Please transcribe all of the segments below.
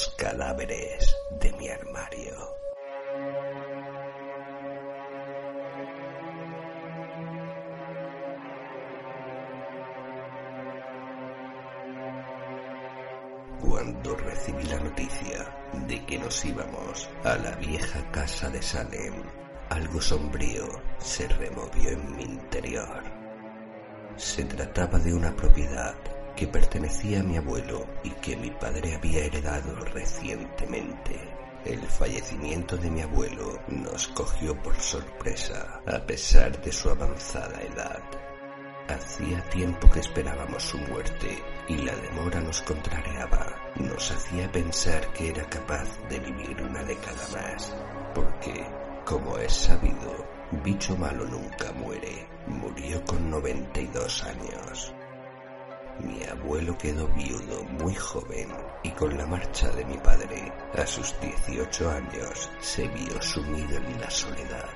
Los cadáveres de mi armario. Cuando recibí la noticia de que nos íbamos a la vieja casa de Salem, algo sombrío se removió en mi interior. Se trataba de una propiedad que pertenecía a mi abuelo y que mi padre había heredado recientemente. El fallecimiento de mi abuelo nos cogió por sorpresa a pesar de su avanzada edad. Hacía tiempo que esperábamos su muerte y la demora nos contrariaba. Nos hacía pensar que era capaz de vivir una década más, porque, como es sabido, bicho malo nunca muere. Murió con 92 años. Mi abuelo quedó viudo muy joven y con la marcha de mi padre, a sus 18 años, se vio sumido en la soledad.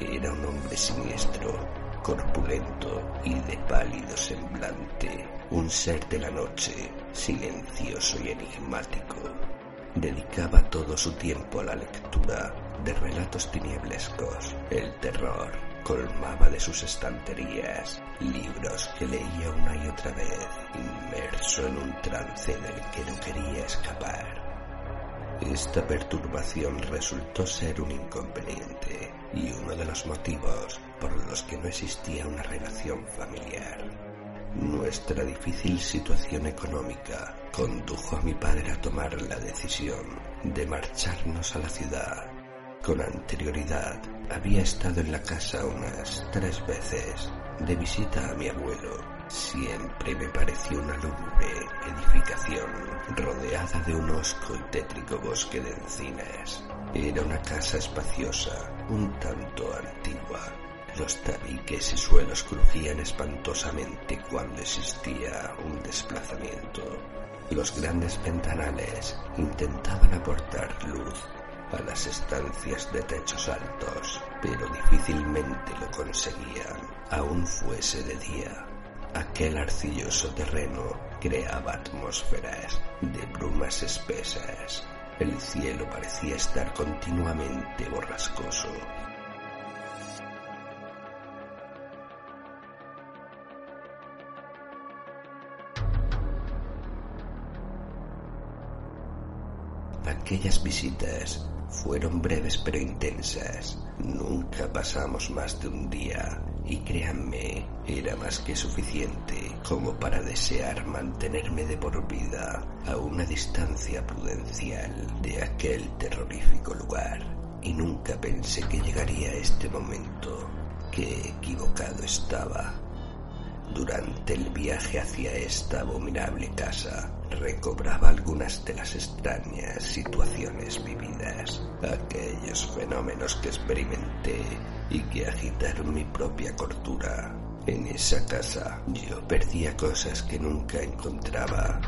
Era un hombre siniestro, corpulento y de pálido semblante, un ser de la noche, silencioso y enigmático. Dedicaba todo su tiempo a la lectura de relatos tiniebrescos. El terror colmaba de sus estanterías libros que leía una y otra vez, inmerso en un trance del que no quería escapar. Esta perturbación resultó ser un inconveniente y uno de los motivos por los que no existía una relación familiar. Nuestra difícil situación económica condujo a mi padre a tomar la decisión de marcharnos a la ciudad. Con anterioridad había estado en la casa unas tres veces de visita a mi abuelo. Siempre me pareció una lúgubre edificación rodeada de un hosco y tétrico bosque de encinas. Era una casa espaciosa, un tanto antigua. Los tabiques y suelos crujían espantosamente cuando existía un desplazamiento. Los grandes ventanales intentaban aportar luz a las estancias de techos altos, pero difícilmente lo conseguían, aun fuese de día. Aquel arcilloso terreno creaba atmósferas de brumas espesas. El cielo parecía estar continuamente borrascoso. Aquellas visitas fueron breves pero intensas. Nunca pasamos más de un día y créanme, era más que suficiente como para desear mantenerme de por vida a una distancia prudencial de aquel terrorífico lugar. Y nunca pensé que llegaría este momento. Qué equivocado estaba. Durante el viaje hacia esta abominable casa, recobraba algunas de las extrañas situaciones vividas, aquellos fenómenos que experimenté y que agitaron mi propia cordura. En esa casa yo perdía cosas que nunca encontraba.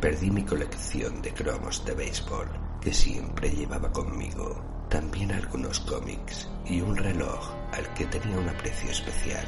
Perdí mi colección de cromos de béisbol que siempre llevaba conmigo, también algunos cómics y un reloj al que tenía un aprecio especial.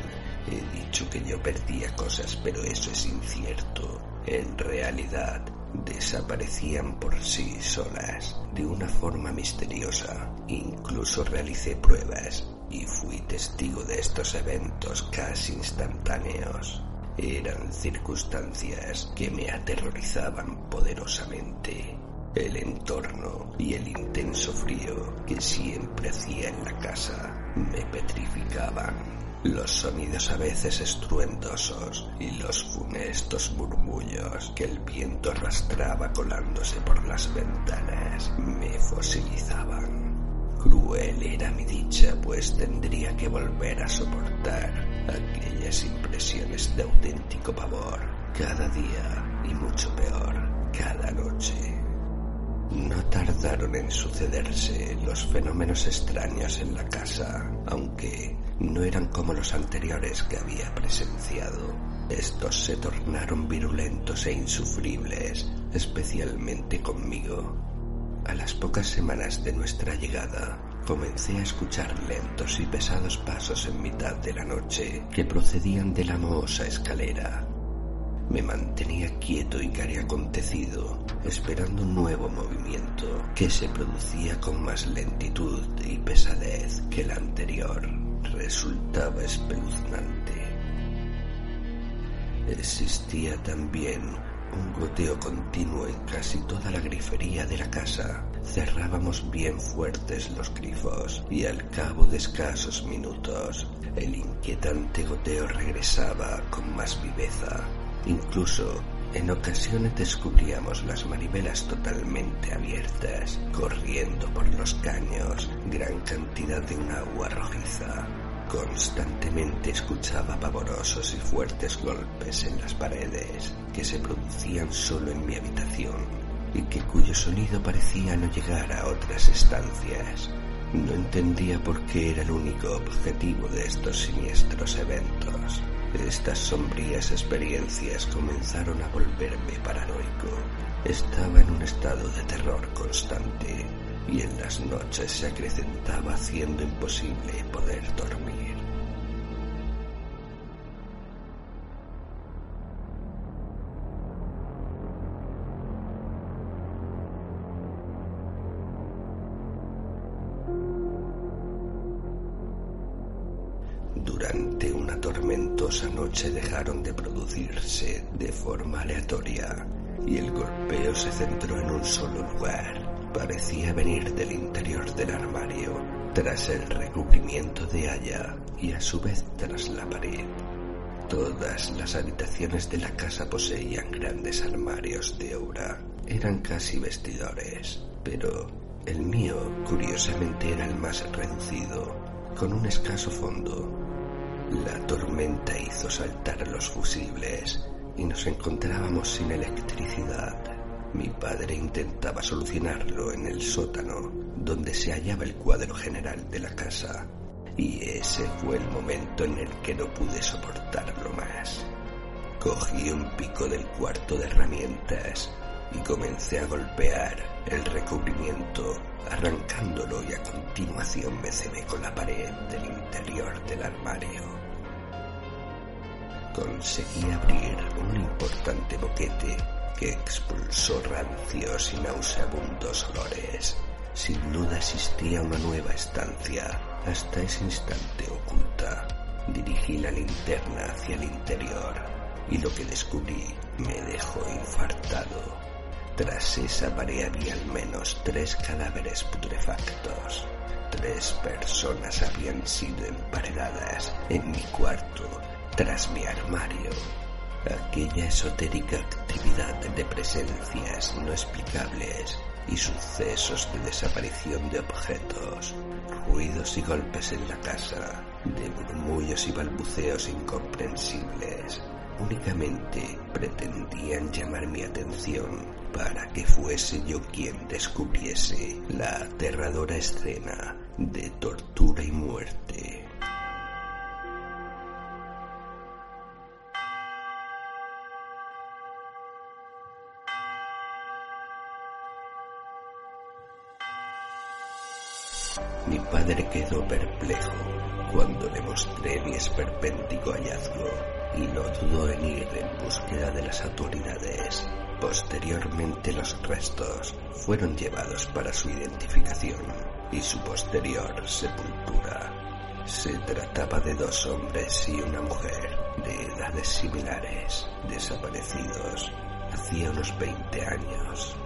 He dicho que yo perdía cosas, pero eso es incierto. En realidad, desaparecían por sí solas de una forma misteriosa. Incluso realicé pruebas y fui testigo de estos eventos casi instantáneos. Eran circunstancias que me aterrorizaban poderosamente. El entorno y el intenso frío que siempre hacía en la casa me petrificaban. Los sonidos a veces estruendosos y los funestos murmullos que el viento arrastraba colándose por las ventanas me fosilizaban. Cruel era mi dicha, pues tendría que volver a soportar aquellas impresiones de auténtico pavor cada día y mucho peor cada noche. No tardaron en sucederse los fenómenos extraños en la casa, aunque no eran como los anteriores que había presenciado. Estos se tornaron virulentos e insufribles, especialmente conmigo. A las pocas semanas de nuestra llegada, comencé a escuchar lentos y pesados pasos en mitad de la noche que procedían de la mohosa escalera me mantenía quieto y cari acontecido, esperando un nuevo movimiento que se producía con más lentitud y pesadez que el anterior. Resultaba espeluznante. Existía también un goteo continuo en casi toda la grifería de la casa. Cerrábamos bien fuertes los grifos y al cabo de escasos minutos el inquietante goteo regresaba con más viveza Incluso en ocasiones descubríamos las manivelas totalmente abiertas, corriendo por los caños gran cantidad de un agua rojiza. Constantemente escuchaba pavorosos y fuertes golpes en las paredes que se producían solo en mi habitación y que cuyo sonido parecía no llegar a otras estancias. No entendía por qué era el único objetivo de estos siniestros eventos. Estas sombrías experiencias comenzaron a volverme paranoico. Estaba en un estado de terror constante y en las noches se acrecentaba haciendo imposible poder dormir. Noche dejaron de producirse de forma aleatoria y el golpeo se centró en un solo lugar. Parecía venir del interior del armario, tras el recubrimiento de haya y a su vez tras la pared. Todas las habitaciones de la casa poseían grandes armarios de obra. Eran casi vestidores, pero el mío curiosamente era el más reducido, con un escaso fondo la tormenta hizo saltar los fusibles y nos encontrábamos sin electricidad. Mi padre intentaba solucionarlo en el sótano, donde se hallaba el cuadro general de la casa, y ese fue el momento en el que no pude soportarlo más. Cogí un pico del cuarto de herramientas y comencé a golpear el recubrimiento, arrancándolo y a continuación me cebé con la pared del interior del armario conseguí abrir un importante boquete que expulsó rancios y nauseabundos olores. Sin duda existía una nueva estancia, hasta ese instante oculta. Dirigí la linterna hacia el interior y lo que descubrí me dejó infartado. Tras esa pared había al menos tres cadáveres putrefactos. Tres personas habían sido emparedadas en mi cuarto tras mi armario. Aquella esotérica actividad de presencias no explicables y sucesos de desaparición de objetos, ruidos y golpes en la casa, de murmullos y balbuceos incomprensibles, únicamente pretendían llamar mi atención para que fuese yo quien descubriese la aterradora escena de tortura y muerte Mi padre quedó perplejo cuando le mostré mi esperpéntico hallazgo y no dudó en ir en búsqueda de las autoridades. Posteriormente los restos fueron llevados para su identificación y su posterior sepultura. Se trataba de dos hombres y una mujer de edades similares, desaparecidos hacía unos 20 años.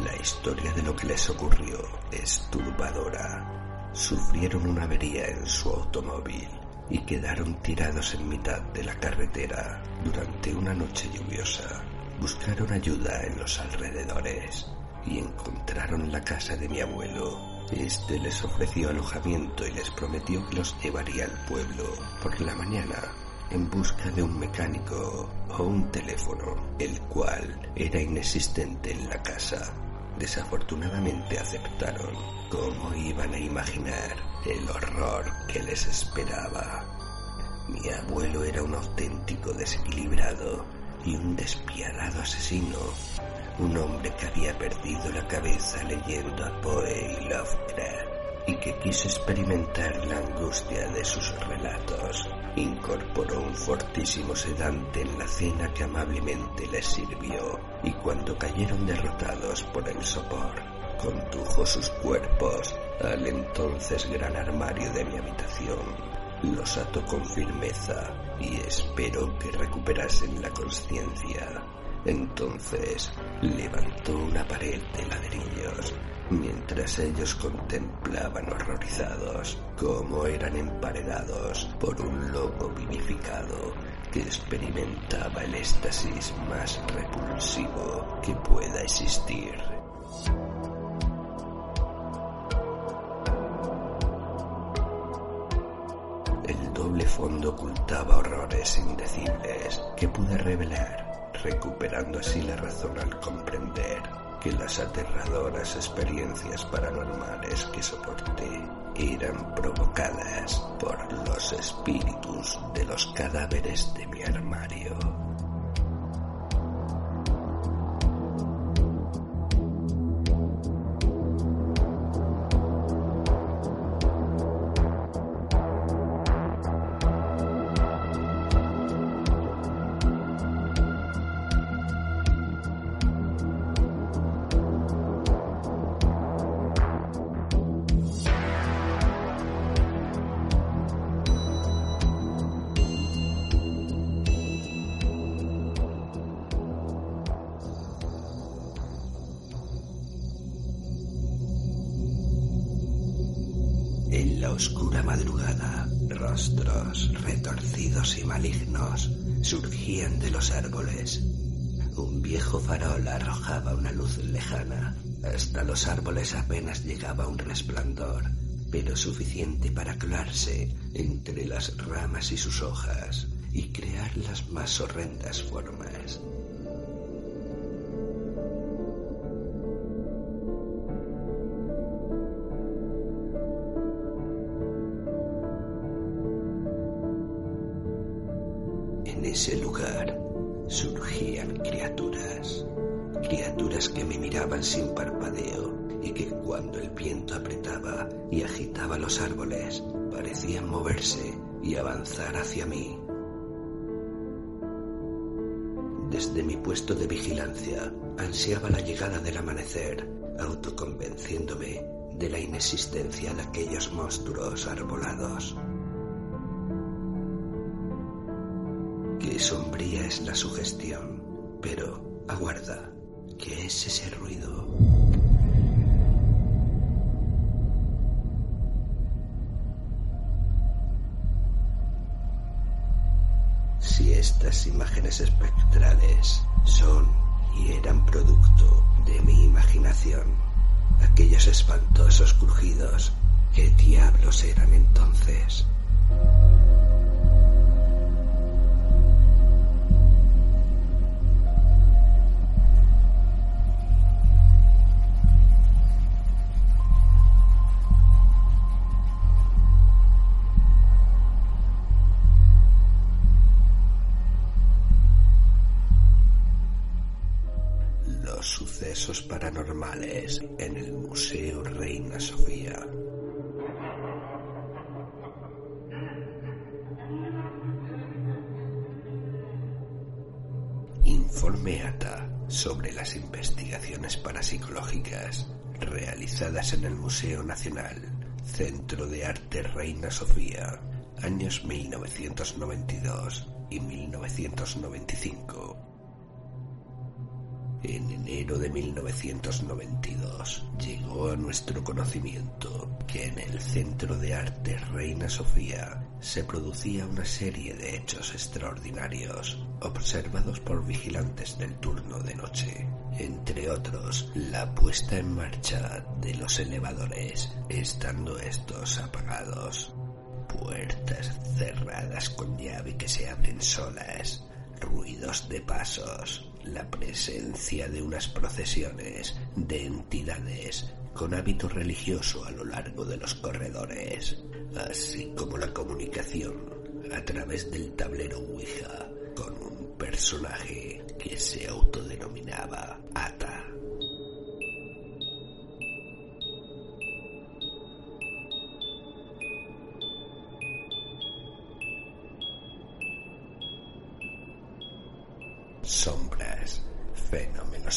La historia de lo que les ocurrió es turbadora. Sufrieron una avería en su automóvil y quedaron tirados en mitad de la carretera durante una noche lluviosa. Buscaron ayuda en los alrededores y encontraron la casa de mi abuelo Este les ofreció alojamiento y les prometió que los llevaría al pueblo por la mañana en busca de un mecánico o un teléfono, el cual era inexistente en la casa. Desafortunadamente aceptaron. ¿Cómo iban a imaginar el horror que les esperaba? Mi abuelo era un auténtico desequilibrado y un despiadado asesino, un hombre que había perdido la cabeza leyendo a Poe y Lovecraft y que quiso experimentar la angustia de sus relatos. Incorporó un fortísimo sedante en la cena que amablemente les sirvió y cuando cayeron derrotados por el sopor, condujo sus cuerpos al entonces gran armario de mi habitación. Los ató con firmeza y espero que recuperasen la conciencia. Entonces levantó una pared de ladrillos mientras ellos contemplaban horrorizados cómo eran emparedados por un lobo vivificado que experimentaba el éxtasis más repulsivo que pueda existir. El doble fondo ocultaba horrores indecibles que pude revelar, recuperando así la razón al comprender que las aterradoras experiencias paranormales que soporté eran provocadas por los espíritus de los cadáveres de mi armario. En la oscura madrugada, rostros retorcidos y malignos surgían de los árboles. Un viejo farol arrojaba una luz lejana. Hasta los árboles apenas llegaba un resplandor, pero suficiente para colarse entre las ramas y sus hojas y crear las más horrendas formas. Criaturas que me miraban sin parpadeo y que cuando el viento apretaba y agitaba los árboles parecían moverse y avanzar hacia mí. Desde mi puesto de vigilancia ansiaba la llegada del amanecer, autoconvenciéndome de la inexistencia de aquellos monstruos arbolados. Qué sombría es la sugestión, pero aguarda, ¿qué es ese ruido? Si estas imágenes espectrales son y eran producto de mi imaginación, aquellos espantosos crujidos, ¿qué diablos eran entonces? Paranormales en el Museo Reina Sofía. Informe ATA sobre las investigaciones parapsicológicas realizadas en el Museo Nacional, Centro de Arte Reina Sofía, años 1992 y 1995 En enero de 1992 llegó a nuestro conocimiento que en el Centro de Arte Reina Sofía se producía una serie de hechos extraordinarios observados por vigilantes del turno de noche, entre otros la puesta en marcha de los elevadores estando estos apagados, puertas cerradas con llave que se abren solas, ruidos de pasos, la presencia de unas procesiones de entidades con hábito religioso a lo largo de los corredores, así como la comunicación a través del tablero Ouija con un personaje que se autodenominaba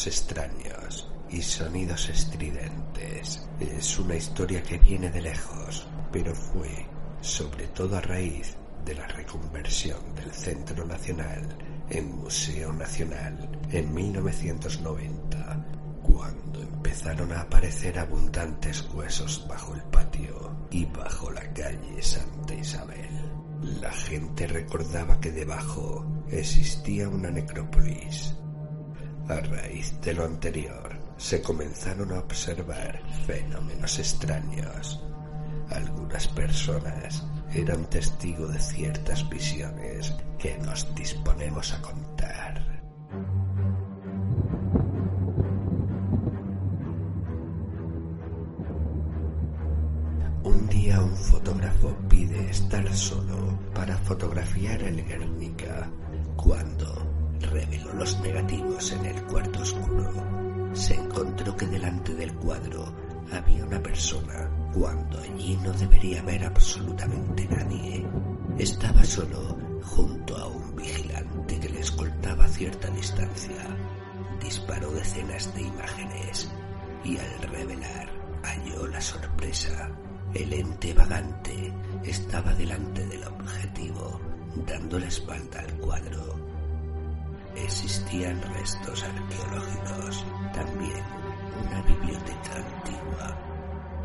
extraños y sonidos estridentes. Es una historia que viene de lejos, pero fue sobre todo a raíz de la reconversión del Centro Nacional en Museo Nacional en 1990, cuando empezaron a aparecer abundantes huesos bajo el patio y bajo la calle Santa Isabel. La gente recordaba que debajo existía una necrópolis. A raíz de lo anterior, se comenzaron a observar fenómenos extraños. Algunas personas eran testigos de ciertas visiones que nos disponemos a contar. Un día un fotógrafo pide estar solo para fotografiar el Guernica cuando reveló los negativos en el cuarto oscuro. Se encontró que delante del cuadro había una persona cuando allí no debería haber absolutamente nadie. Estaba solo junto a un vigilante que le escoltaba a cierta distancia. Disparó decenas de imágenes y al revelar halló la sorpresa. El ente vagante estaba delante del objetivo, dando la espalda al cuadro. Existían restos arqueológicos, también una biblioteca antigua.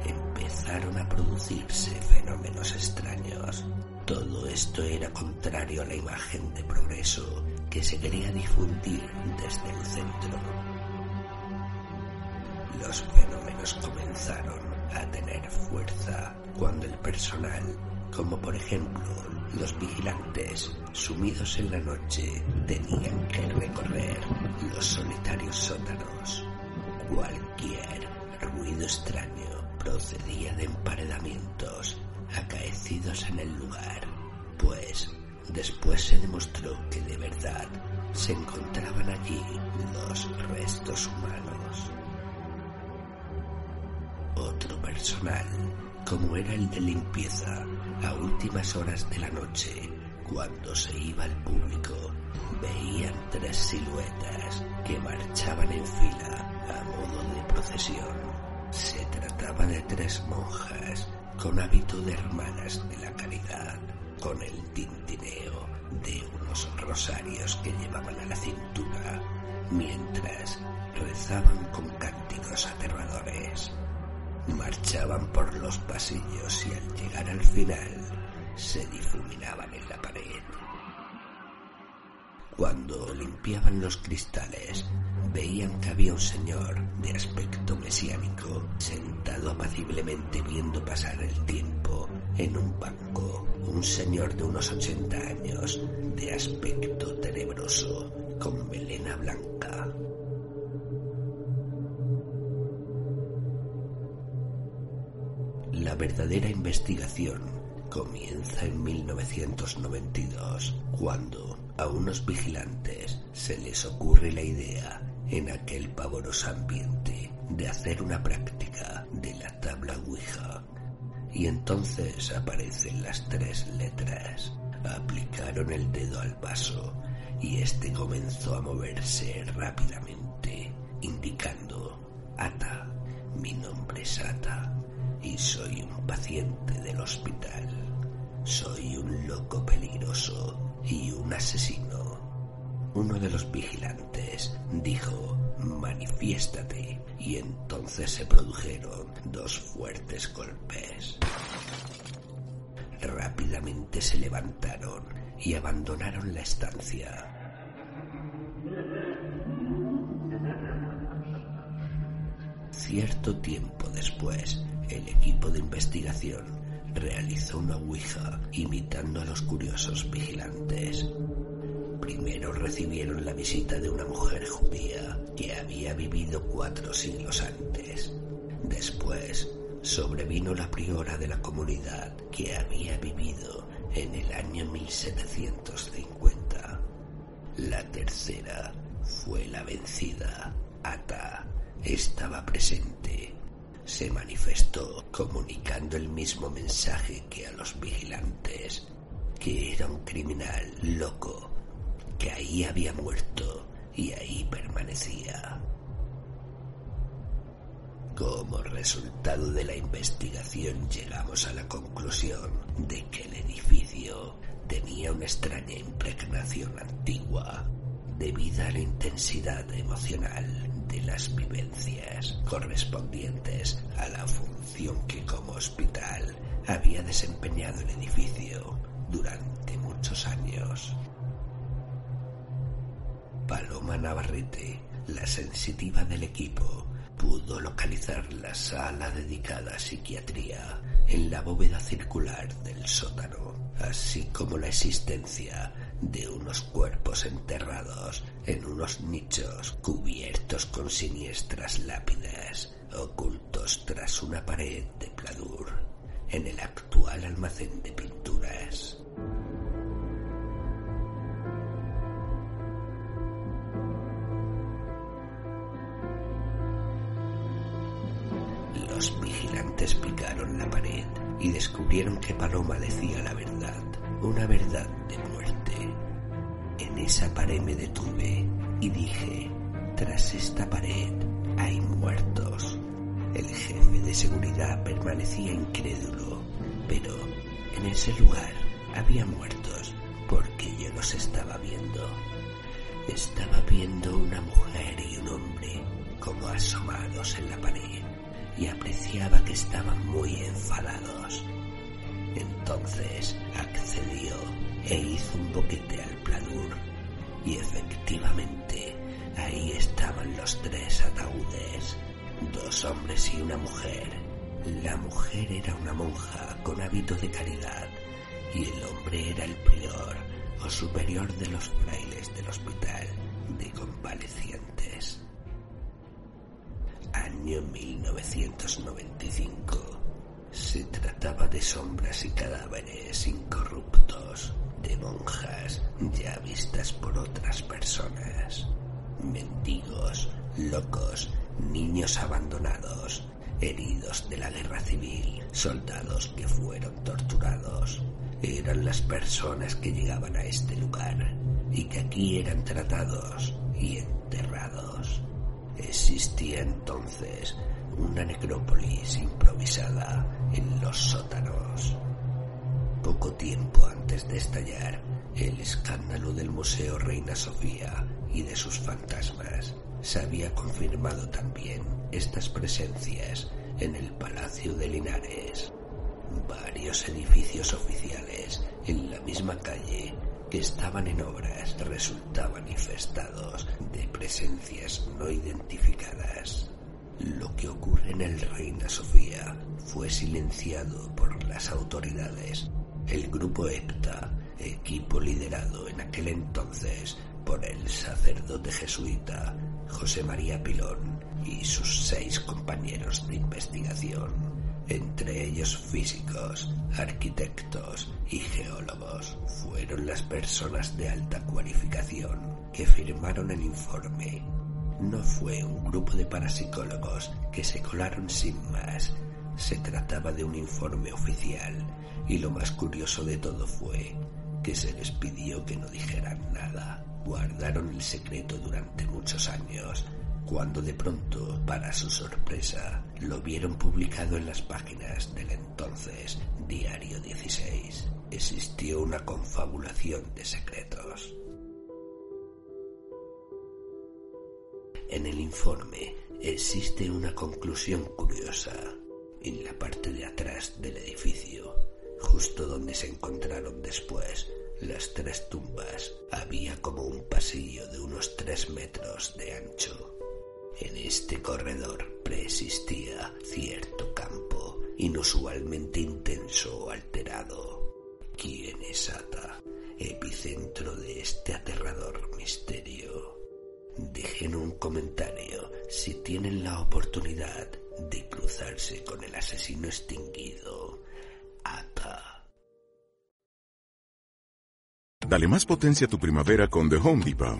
Empezaron a producirse fenómenos extraños. Todo esto era contrario a la imagen de progreso que se quería difundir desde el centro. Los fenómenos comenzaron a tener fuerza cuando el personal, como por ejemplo los vigilantes, sumidos en la noche, tenían que recorrer los solitarios sótanos. Cualquier ruido extraño procedía de emparedamientos acaecidos en el lugar, pues después se demostró que de verdad se encontraban allí los restos humanos. Personal, como era el de limpieza, a últimas horas de la noche, cuando se iba al público, veían tres siluetas que marchaban en fila a modo de procesión. Se trataba de tres monjas con hábito de hermanas de la caridad, con el tintineo de unos rosarios que llevaban a la cintura, mientras rezaban con cánticos aterradores. Marchaban por los pasillos y al llegar al final se difuminaban en la pared. Cuando limpiaban los cristales, veían que había un señor de aspecto mesiánico sentado apaciblemente viendo pasar el tiempo en un banco. Un señor de unos 80 años, de aspecto tenebroso, con melena blanca. La verdadera investigación comienza en 1992, cuando a unos vigilantes se les ocurre la idea, en aquel pavoroso ambiente, de hacer una práctica de la tabla Ouija. Y entonces aparecen las tres letras. Aplicaron el dedo al vaso y este comenzó a moverse rápidamente, indicando Ata. Mi nombre es Ata y soy un paciente del hospital. Soy un loco peligroso y un asesino. Uno de los vigilantes dijo manifiéstate. Y entonces se produjeron dos fuertes golpes. Rápidamente se levantaron y abandonaron la estancia. Cierto tiempo después, el equipo de investigación realizó una ouija imitando a los curiosos vigilantes. Primero recibieron la visita de una mujer judía que había vivido cuatro siglos antes. Después sobrevino la priora de la comunidad que había vivido en el año 1750. La tercera fue la vencida. Ata estaba presente. Se manifestó comunicando el mismo mensaje que a los vigilantes, que era un criminal loco, que ahí había muerto y ahí permanecía. Como resultado de la investigación llegamos a la conclusión de que el edificio tenía una extraña impregnación antigua debido a la intensidad emocional de las vivencias correspondientes a la función que como hospital había desempeñado el edificio durante muchos años. Paloma Navarrete, la sensitiva del equipo, pudo localizar la sala dedicada a psiquiatría en la bóveda circular del sótano, así como la existencia de unos cuerpos enterrados en unos nichos cubiertos con siniestras lápidas, ocultos tras una pared de pladur, en el actual almacén de pinturas. Los vigilantes picaron la pared y descubrieron que Paloma decía la verdad, una verdad de muerte. En esa pared me detuve y dije, tras esta pared hay muertos. El jefe de seguridad permanecía incrédulo, pero en ese lugar había muertos porque yo los estaba viendo. Estaba viendo una mujer y un hombre como asomados en la pared y apreciaba que estaban muy enfadados. Entonces accedió e hizo un boquete al pladur y efectivamente ahí estaban los tres ataúdes, dos hombres y una mujer. La mujer era una monja con hábito de caridad y el hombre era el prior o superior de los frailes 1995. Se trataba de sombras y cadáveres incorruptos, de monjas ya vistas por otras personas, mendigos, locos, niños abandonados, heridos de la guerra civil, soldados que fueron torturados. Eran las personas que llegaban a este lugar y que aquí eran tratados y enterrados. Existía entonces una necrópolis improvisada en los sótanos. Poco tiempo antes de estallar el escándalo del Museo Reina Sofía y de sus fantasmas, se había confirmado también estas presencias en el Palacio de Linares. Varios edificios oficiales en la misma calle que estaban en obras resultaban infestados de presencias no identificadas. Lo que ocurre en el Reina Sofía fue silenciado por las autoridades. El grupo EPTA, equipo liderado en aquel entonces por el sacerdote jesuita José María Pilón y sus seis compañeros de investigación, entre ellos físicos, arquitectos y geólogos, fueron las personas de alta cualificación que firmaron el informe. No fue un grupo de parapsicólogos que se colaron sin más. Se trataba de un informe oficial y lo más curioso de todo fue que se les pidió que no dijeran nada. Guardaron el secreto durante muchos años cuando de pronto, para su sorpresa, lo vieron publicado en las páginas del entonces Diario 16. Existió una confabulación de secretos. En el informe existe una conclusión curiosa. En la parte de atrás del edificio, justo donde se encontraron después las tres tumbas, había como un pasillo de unos tres metros de ancho. En este corredor preexistía cierto campo inusualmente intenso o alterado. ¿Quién es Ata, epicentro de este aterrador? Dejen un comentario si tienen la oportunidad de cruzarse con el asesino extinguido, Ata. Dale más potencia a tu primavera con The Home Depot.